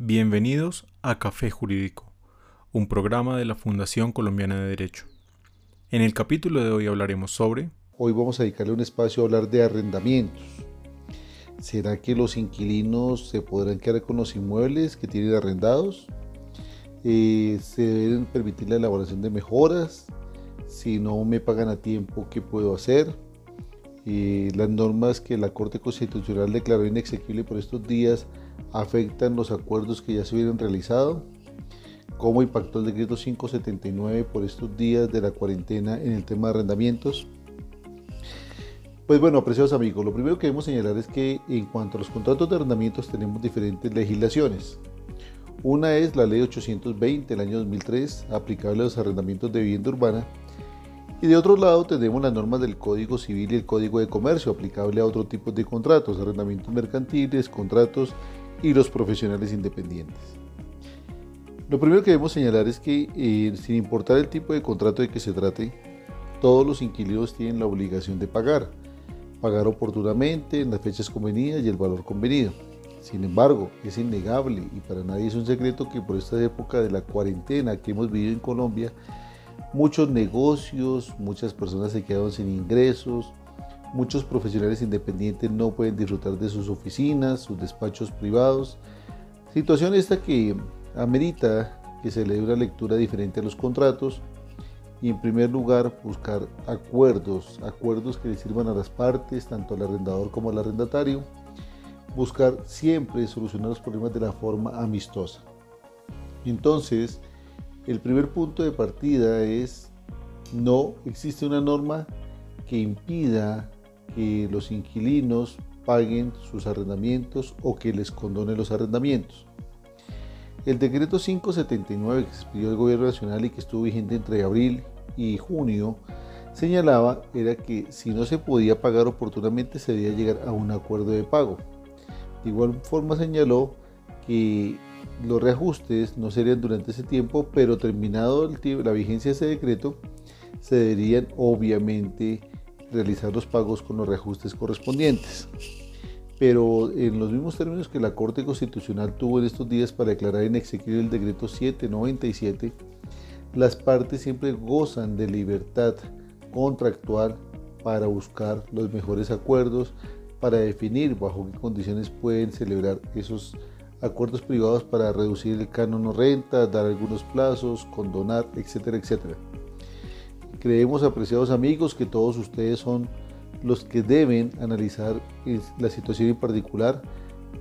Bienvenidos a Café Jurídico, un programa de la Fundación Colombiana de Derecho. En el capítulo de hoy hablaremos sobre... Hoy vamos a dedicarle un espacio a hablar de arrendamientos. ¿Será que los inquilinos se podrán quedar con los inmuebles que tienen arrendados? Eh, ¿Se deben permitir la elaboración de mejoras? Si no me pagan a tiempo, ¿qué puedo hacer? Eh, las normas que la Corte Constitucional declaró inexequible por estos días afectan los acuerdos que ya se hubieran realizado, cómo impactó el decreto 579 por estos días de la cuarentena en el tema de arrendamientos. Pues bueno, apreciados amigos, lo primero que debemos señalar es que en cuanto a los contratos de arrendamientos tenemos diferentes legislaciones. Una es la ley 820 del año 2003, aplicable a los arrendamientos de vivienda urbana, y de otro lado tenemos las normas del Código Civil y el Código de Comercio, aplicable a otro tipo de contratos, arrendamientos mercantiles, contratos y los profesionales independientes. Lo primero que debemos señalar es que, eh, sin importar el tipo de contrato de que se trate, todos los inquilinos tienen la obligación de pagar, pagar oportunamente en las fechas convenidas y el valor convenido. Sin embargo, es innegable y para nadie es un secreto que por esta época de la cuarentena que hemos vivido en Colombia, muchos negocios, muchas personas se quedaron sin ingresos, Muchos profesionales independientes no pueden disfrutar de sus oficinas, sus despachos privados. Situación esta que amerita que se le dé una lectura diferente a los contratos y en primer lugar buscar acuerdos, acuerdos que le sirvan a las partes, tanto al arrendador como al arrendatario. Buscar siempre solucionar los problemas de la forma amistosa. Entonces, el primer punto de partida es no existe una norma que impida que los inquilinos paguen sus arrendamientos o que les condone los arrendamientos. El decreto 579 que expidió el gobierno nacional y que estuvo vigente entre abril y junio señalaba era que si no se podía pagar oportunamente se debía llegar a un acuerdo de pago. De igual forma señaló que los reajustes no serían durante ese tiempo, pero terminado el la vigencia de ese decreto, se deberían obviamente realizar los pagos con los reajustes correspondientes. Pero en los mismos términos que la Corte Constitucional tuvo en estos días para declarar inexequible el decreto 797, las partes siempre gozan de libertad contractual para buscar los mejores acuerdos, para definir bajo qué condiciones pueden celebrar esos acuerdos privados para reducir el canon o renta, dar algunos plazos, condonar, etcétera, etcétera. Creemos, apreciados amigos, que todos ustedes son los que deben analizar la situación en particular,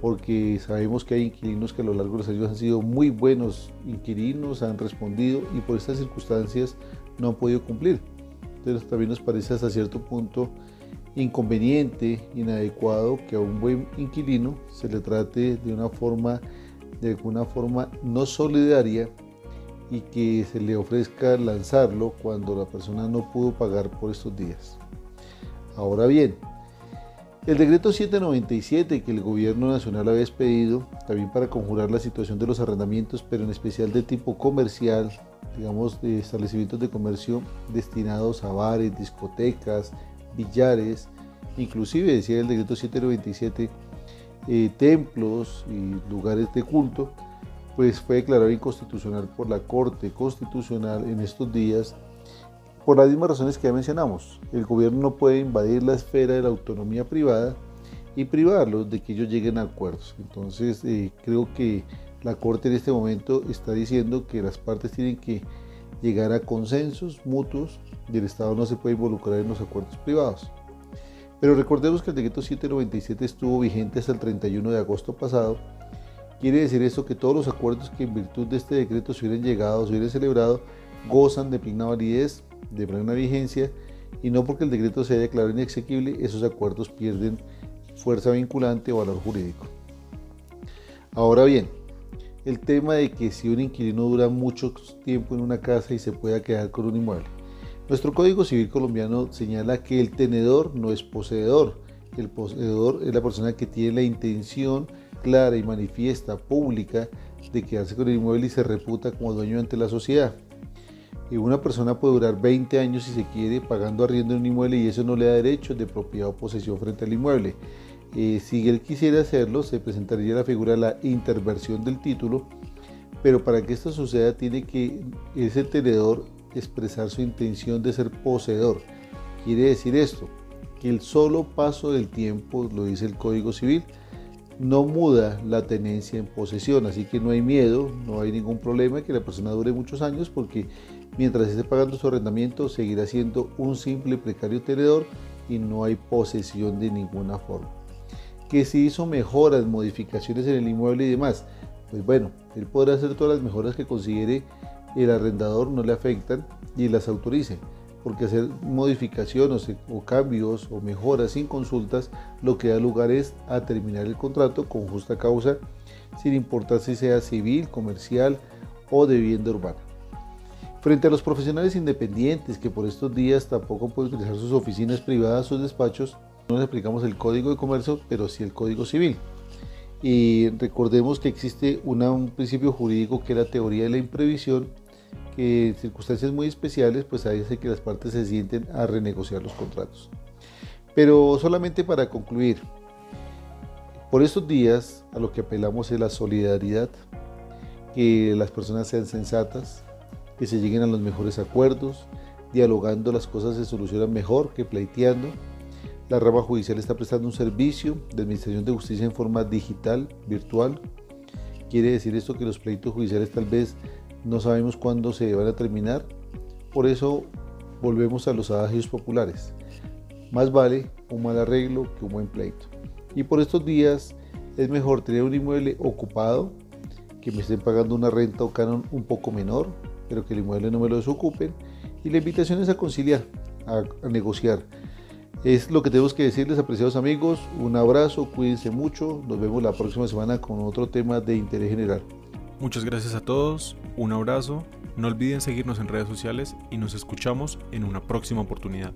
porque sabemos que hay inquilinos que a lo largo de los años han sido muy buenos inquilinos, han respondido y por estas circunstancias no han podido cumplir. Entonces también nos parece hasta cierto punto inconveniente, inadecuado que a un buen inquilino se le trate de una forma, de alguna forma no solidaria y que se le ofrezca lanzarlo cuando la persona no pudo pagar por estos días. Ahora bien, el decreto 797 que el gobierno nacional había expedido, también para conjurar la situación de los arrendamientos, pero en especial de tipo comercial, digamos de establecimientos de comercio destinados a bares, discotecas, billares, inclusive decía el decreto 797, eh, templos y lugares de culto, pues fue declarado inconstitucional por la Corte Constitucional en estos días por las mismas razones que ya mencionamos. El gobierno no puede invadir la esfera de la autonomía privada y privarlos de que ellos lleguen a acuerdos. Entonces eh, creo que la Corte en este momento está diciendo que las partes tienen que llegar a consensos mutuos y el Estado no se puede involucrar en los acuerdos privados. Pero recordemos que el decreto 797 estuvo vigente hasta el 31 de agosto pasado Quiere decir esto que todos los acuerdos que en virtud de este decreto se hubieran llegado, se hubieran celebrado, gozan de plena validez, de plena vigencia, y no porque el decreto se haya declarado inexequible, esos acuerdos pierden fuerza vinculante o valor jurídico. Ahora bien, el tema de que si un inquilino dura mucho tiempo en una casa y se pueda quedar con un inmueble. Nuestro Código Civil colombiano señala que el tenedor no es poseedor. El poseedor es la persona que tiene la intención clara y manifiesta, pública, de quedarse con el inmueble y se reputa como dueño ante la sociedad. Y una persona puede durar 20 años si se quiere pagando arriendo en un inmueble y eso no le da derechos de propiedad o posesión frente al inmueble. Eh, si él quisiera hacerlo, se presentaría la figura de la interversión del título, pero para que esto suceda tiene que ese tenedor expresar su intención de ser poseedor. Quiere decir esto, que el solo paso del tiempo, lo dice el Código Civil, no muda la tenencia en posesión, así que no hay miedo, no hay ningún problema que la persona dure muchos años porque mientras esté pagando su arrendamiento seguirá siendo un simple precario tenedor y no hay posesión de ninguna forma. Que si hizo mejoras, modificaciones en el inmueble y demás, pues bueno, él podrá hacer todas las mejoras que considere el arrendador no le afectan y las autorice porque hacer modificaciones o cambios o mejoras sin consultas lo que da lugar es a terminar el contrato con justa causa, sin importar si sea civil, comercial o de vivienda urbana. Frente a los profesionales independientes que por estos días tampoco pueden utilizar sus oficinas privadas o despachos, no les aplicamos el código de comercio, pero sí el código civil. Y recordemos que existe un principio jurídico que es la teoría de la imprevisión, que en circunstancias muy especiales, pues hace que las partes se sienten a renegociar los contratos. Pero solamente para concluir, por estos días a lo que apelamos es la solidaridad, que las personas sean sensatas, que se lleguen a los mejores acuerdos, dialogando las cosas se solucionan mejor que pleiteando. La rama judicial está prestando un servicio de administración de justicia en forma digital, virtual. Quiere decir esto que los pleitos judiciales tal vez no sabemos cuándo se van a terminar, por eso volvemos a los adagios populares. Más vale un mal arreglo que un buen pleito. Y por estos días es mejor tener un inmueble ocupado, que me estén pagando una renta o canon un poco menor, pero que el inmueble no me lo desocupen. Y la invitación es a conciliar, a, a negociar. Es lo que tenemos que decirles, apreciados amigos. Un abrazo, cuídense mucho. Nos vemos la próxima semana con otro tema de interés general. Muchas gracias a todos, un abrazo, no olviden seguirnos en redes sociales y nos escuchamos en una próxima oportunidad.